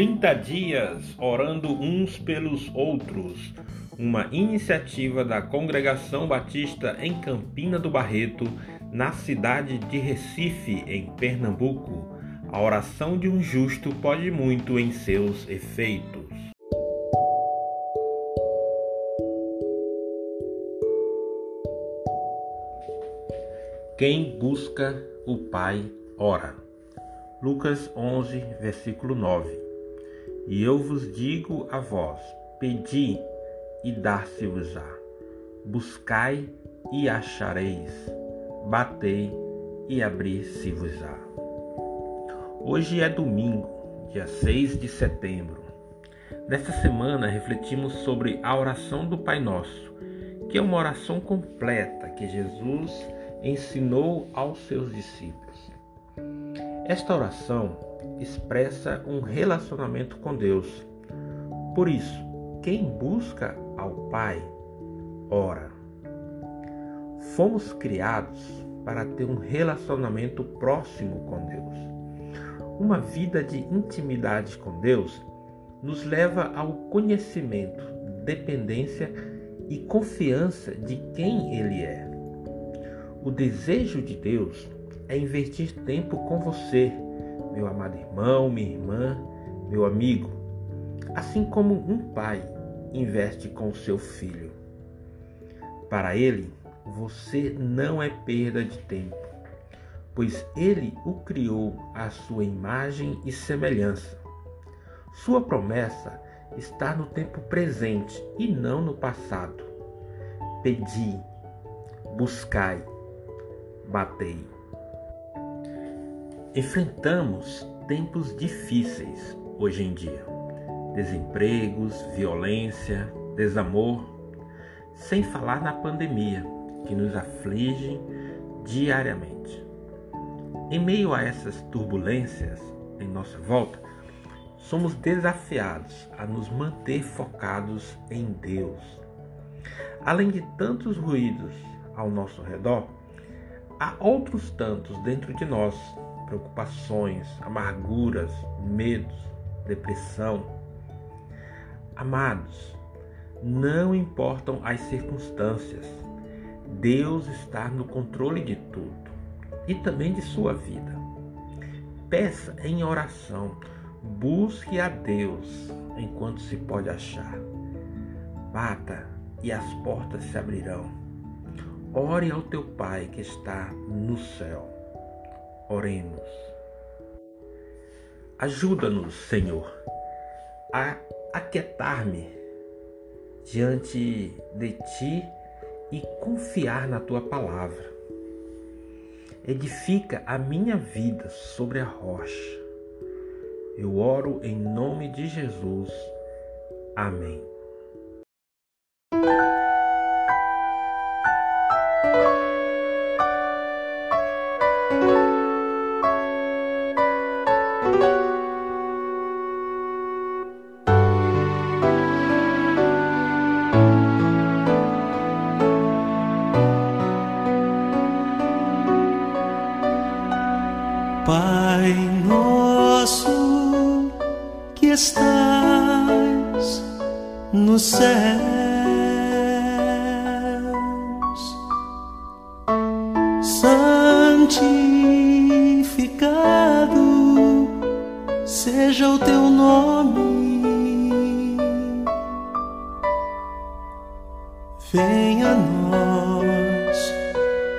30 dias orando uns pelos outros, uma iniciativa da Congregação Batista em Campina do Barreto, na cidade de Recife, em Pernambuco. A oração de um justo pode muito em seus efeitos. Quem busca o Pai ora. Lucas 11, versículo 9. E eu vos digo a vós: pedi e dar-se-vos-á, buscai e achareis, batei e abrir-se-vos-á. Hoje é domingo, dia 6 de setembro. Nesta semana refletimos sobre a oração do Pai Nosso, que é uma oração completa que Jesus ensinou aos seus discípulos. Esta oração expressa um relacionamento com Deus. Por isso, quem busca ao Pai, ora. Fomos criados para ter um relacionamento próximo com Deus. Uma vida de intimidade com Deus nos leva ao conhecimento, dependência e confiança de quem Ele é. O desejo de Deus é investir tempo com você meu amado irmão, minha irmã, meu amigo, assim como um pai investe com seu filho. Para ele, você não é perda de tempo, pois ele o criou à sua imagem e semelhança. Sua promessa está no tempo presente e não no passado. Pedi, buscai, batei. Enfrentamos tempos difíceis hoje em dia. Desempregos, violência, desamor, sem falar na pandemia que nos aflige diariamente. Em meio a essas turbulências em nossa volta, somos desafiados a nos manter focados em Deus. Além de tantos ruídos ao nosso redor, há outros tantos dentro de nós preocupações, amarguras, medos, depressão. Amados, não importam as circunstâncias, Deus está no controle de tudo e também de sua vida. Peça em oração, busque a Deus enquanto se pode achar. Bata e as portas se abrirão. Ore ao teu Pai que está no céu. Oremos. Ajuda-nos, Senhor, a aquietar-me diante de Ti e confiar na Tua palavra. Edifica a minha vida sobre a rocha. Eu oro em nome de Jesus. Amém. No céus, santificado seja o teu nome, venha a nós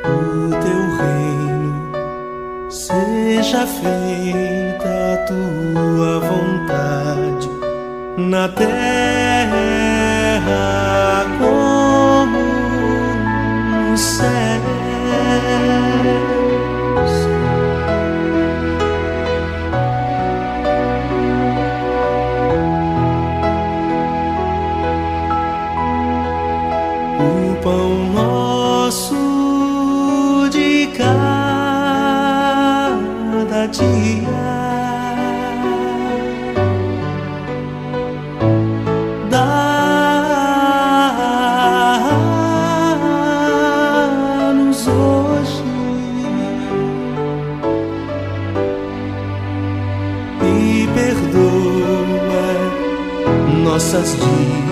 o teu reino, seja feita a tua vontade na terra nossas dívidas,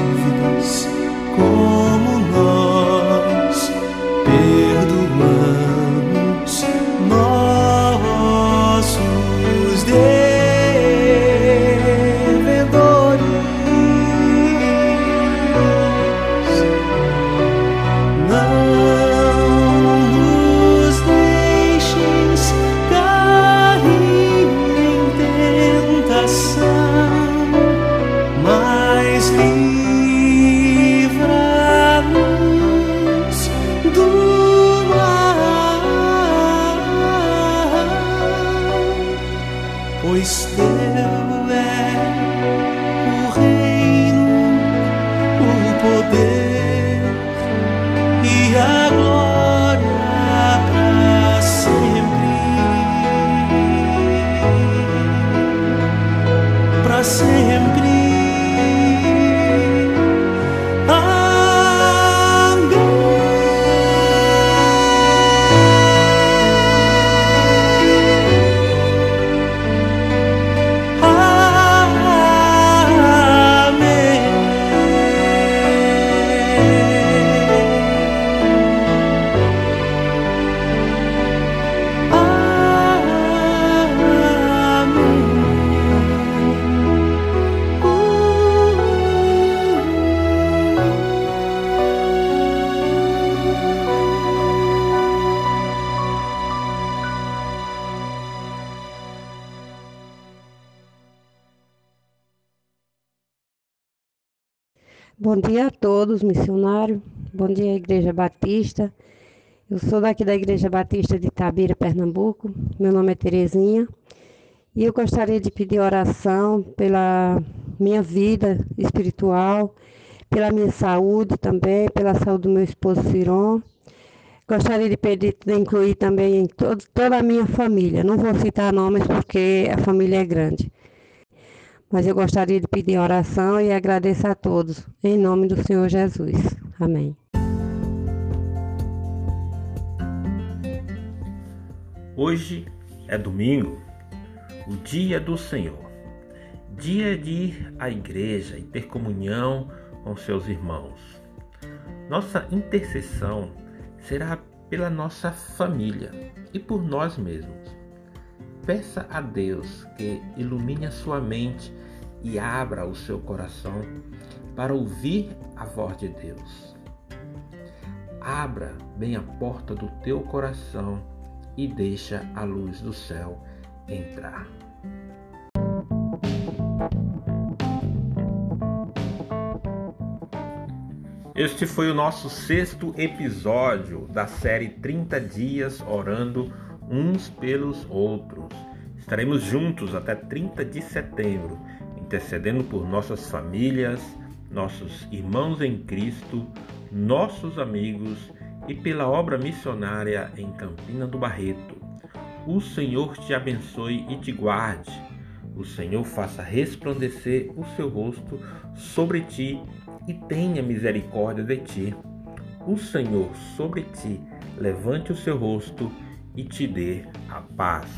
Pois teu é o reino, o poder e a glória para sempre, para sempre. Bom dia a todos, missionário. Bom dia, Igreja Batista. Eu sou daqui da Igreja Batista de Itabira, Pernambuco. Meu nome é Terezinha. E eu gostaria de pedir oração pela minha vida espiritual, pela minha saúde também, pela saúde do meu esposo Ciron. Gostaria de pedir, de incluir também toda a minha família. Não vou citar nomes porque a família é grande. Mas eu gostaria de pedir oração e agradeço a todos, em nome do Senhor Jesus. Amém. Hoje é domingo, o dia do Senhor, dia de ir à igreja e ter comunhão com seus irmãos. Nossa intercessão será pela nossa família e por nós mesmos. Peça a Deus que ilumine a sua mente e abra o seu coração para ouvir a voz de Deus. Abra bem a porta do teu coração e deixa a luz do céu entrar. Este foi o nosso sexto episódio da série 30 Dias Orando Uns pelos Outros. Estaremos juntos até 30 de setembro, intercedendo por nossas famílias, nossos irmãos em Cristo, nossos amigos e pela obra missionária em Campina do Barreto. O Senhor te abençoe e te guarde. O Senhor faça resplandecer o seu rosto sobre ti e tenha misericórdia de ti. O Senhor sobre ti levante o seu rosto e te dê a paz.